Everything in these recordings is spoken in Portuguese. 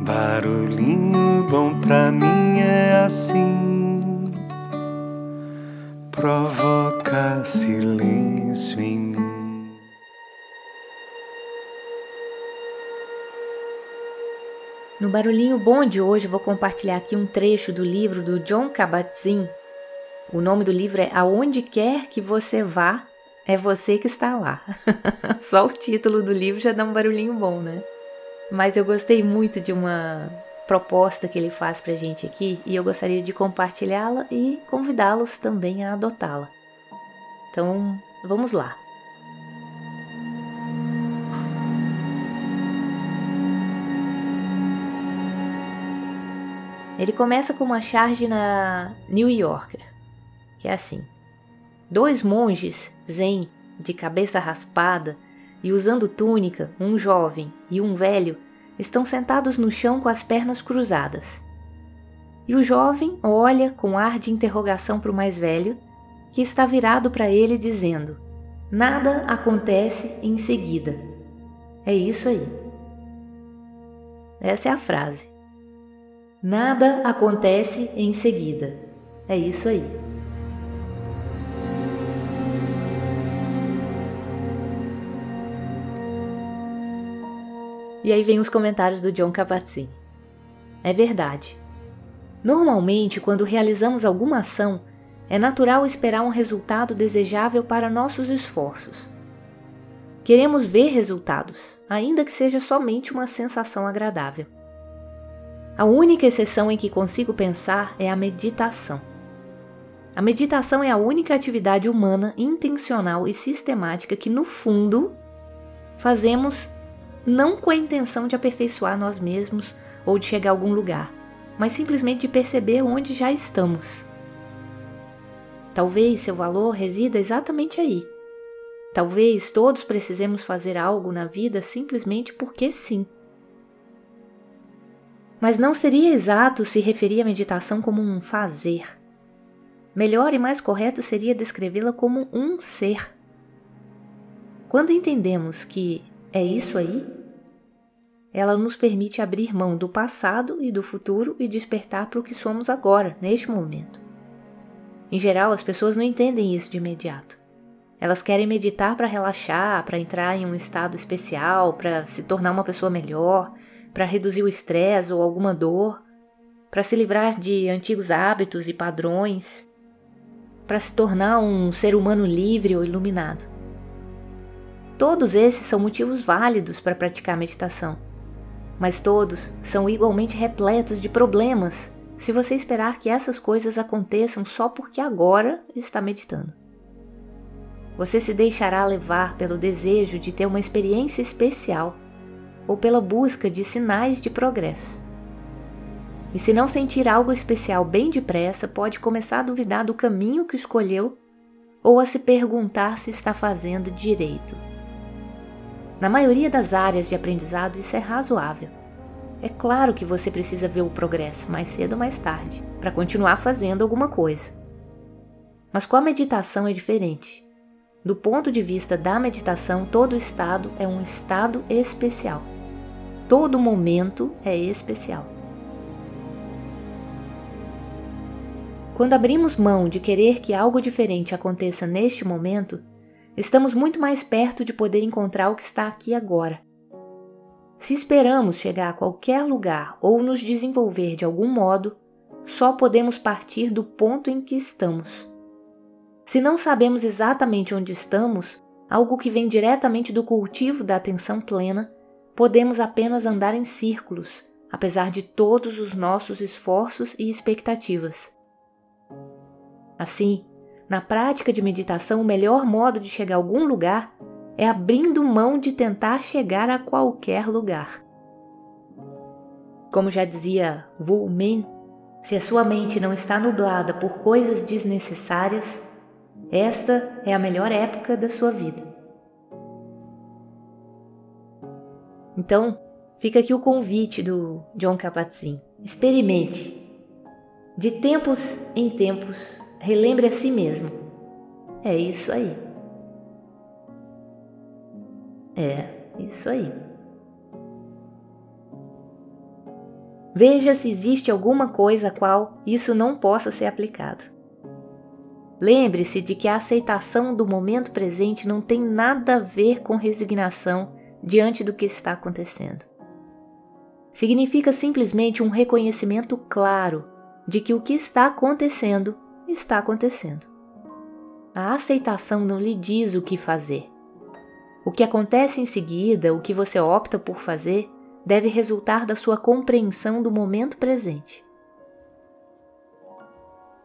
Barulhinho bom pra mim é assim, provoca silêncio em mim. No Barulhinho Bom de hoje, vou compartilhar aqui um trecho do livro do John Kabat-Zinn. O nome do livro é Aonde Quer Que Você Vá, é Você Que Está Lá. Só o título do livro já dá um barulhinho bom, né? Mas eu gostei muito de uma proposta que ele faz pra gente aqui e eu gostaria de compartilhá-la e convidá-los também a adotá-la. Então, vamos lá. Ele começa com uma charge na New Yorker, que é assim: dois monges zen de cabeça raspada e usando túnica, um jovem e um velho estão sentados no chão com as pernas cruzadas. E o jovem olha com ar de interrogação para o mais velho, que está virado para ele dizendo: Nada acontece em seguida. É isso aí. Essa é a frase. Nada acontece em seguida. É isso aí. E aí vem os comentários do John Kabat-Zinn. É verdade. Normalmente, quando realizamos alguma ação, é natural esperar um resultado desejável para nossos esforços. Queremos ver resultados, ainda que seja somente uma sensação agradável. A única exceção em que consigo pensar é a meditação. A meditação é a única atividade humana intencional e sistemática que, no fundo, fazemos não com a intenção de aperfeiçoar nós mesmos ou de chegar a algum lugar, mas simplesmente de perceber onde já estamos. Talvez seu valor resida exatamente aí. Talvez todos precisemos fazer algo na vida simplesmente porque sim. Mas não seria exato se referir à meditação como um fazer. Melhor e mais correto seria descrevê-la como um ser. Quando entendemos que é isso aí, ela nos permite abrir mão do passado e do futuro e despertar para o que somos agora, neste momento. Em geral, as pessoas não entendem isso de imediato. Elas querem meditar para relaxar, para entrar em um estado especial, para se tornar uma pessoa melhor, para reduzir o estresse ou alguma dor, para se livrar de antigos hábitos e padrões, para se tornar um ser humano livre ou iluminado. Todos esses são motivos válidos para praticar meditação, mas todos são igualmente repletos de problemas se você esperar que essas coisas aconteçam só porque agora está meditando. Você se deixará levar pelo desejo de ter uma experiência especial ou pela busca de sinais de progresso. E se não sentir algo especial bem depressa, pode começar a duvidar do caminho que escolheu ou a se perguntar se está fazendo direito. Na maioria das áreas de aprendizado, isso é razoável. É claro que você precisa ver o progresso mais cedo ou mais tarde para continuar fazendo alguma coisa. Mas com a meditação é diferente. Do ponto de vista da meditação, todo estado é um estado especial. Todo momento é especial. Quando abrimos mão de querer que algo diferente aconteça neste momento, estamos muito mais perto de poder encontrar o que está aqui agora. Se esperamos chegar a qualquer lugar ou nos desenvolver de algum modo, só podemos partir do ponto em que estamos. Se não sabemos exatamente onde estamos, algo que vem diretamente do cultivo da atenção plena, podemos apenas andar em círculos, apesar de todos os nossos esforços e expectativas. Assim, na prática de meditação, o melhor modo de chegar a algum lugar é abrindo mão de tentar chegar a qualquer lugar. Como já dizia Wu Min, se a sua mente não está nublada por coisas desnecessárias, esta é a melhor época da sua vida. Então, fica aqui o convite do John Kabat-Zinn. Experimente. De tempos em tempos, relembre a si mesmo. É isso aí. É isso aí. Veja se existe alguma coisa a qual isso não possa ser aplicado. Lembre-se de que a aceitação do momento presente não tem nada a ver com resignação diante do que está acontecendo. Significa simplesmente um reconhecimento claro de que o que está acontecendo está acontecendo. A aceitação não lhe diz o que fazer. O que acontece em seguida, o que você opta por fazer, deve resultar da sua compreensão do momento presente.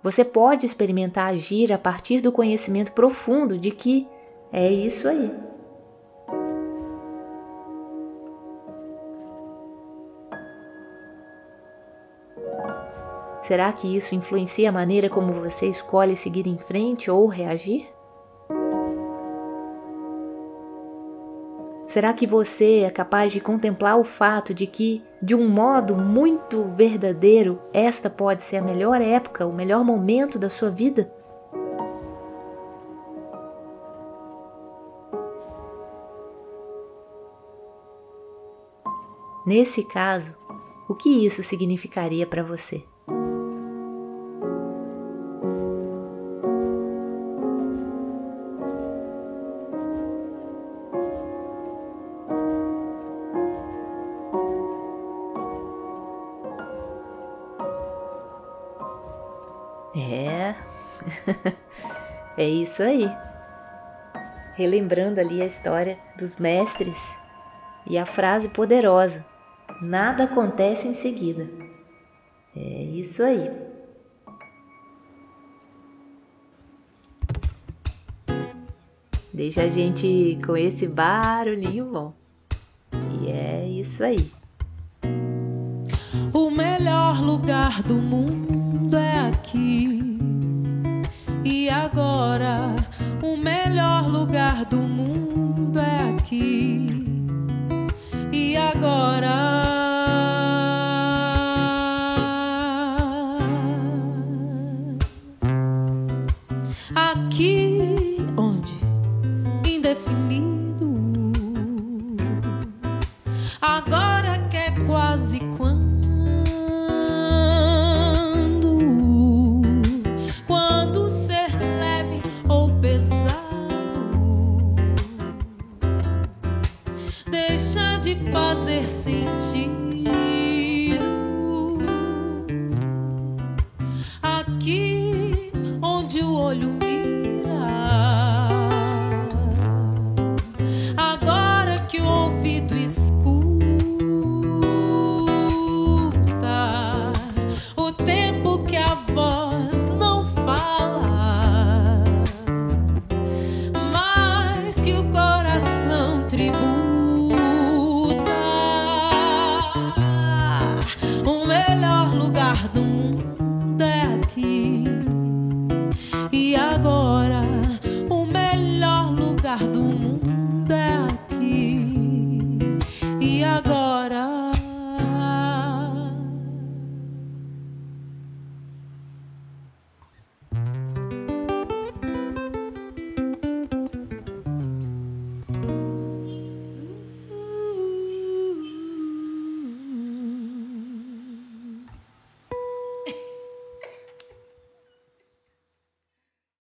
Você pode experimentar agir a partir do conhecimento profundo de que é isso aí. Será que isso influencia a maneira como você escolhe seguir em frente ou reagir? Será que você é capaz de contemplar o fato de que, de um modo muito verdadeiro, esta pode ser a melhor época, o melhor momento da sua vida? Nesse caso, o que isso significaria para você? É isso aí. Relembrando ali a história dos mestres e a frase poderosa: nada acontece em seguida. É isso aí. Deixa a gente com esse barulhinho bom. E é isso aí. O melhor lugar do mundo aqui e agora o melhor lugar do mundo é aqui. E agora. Aqui onde? Indefinido, agora que é quase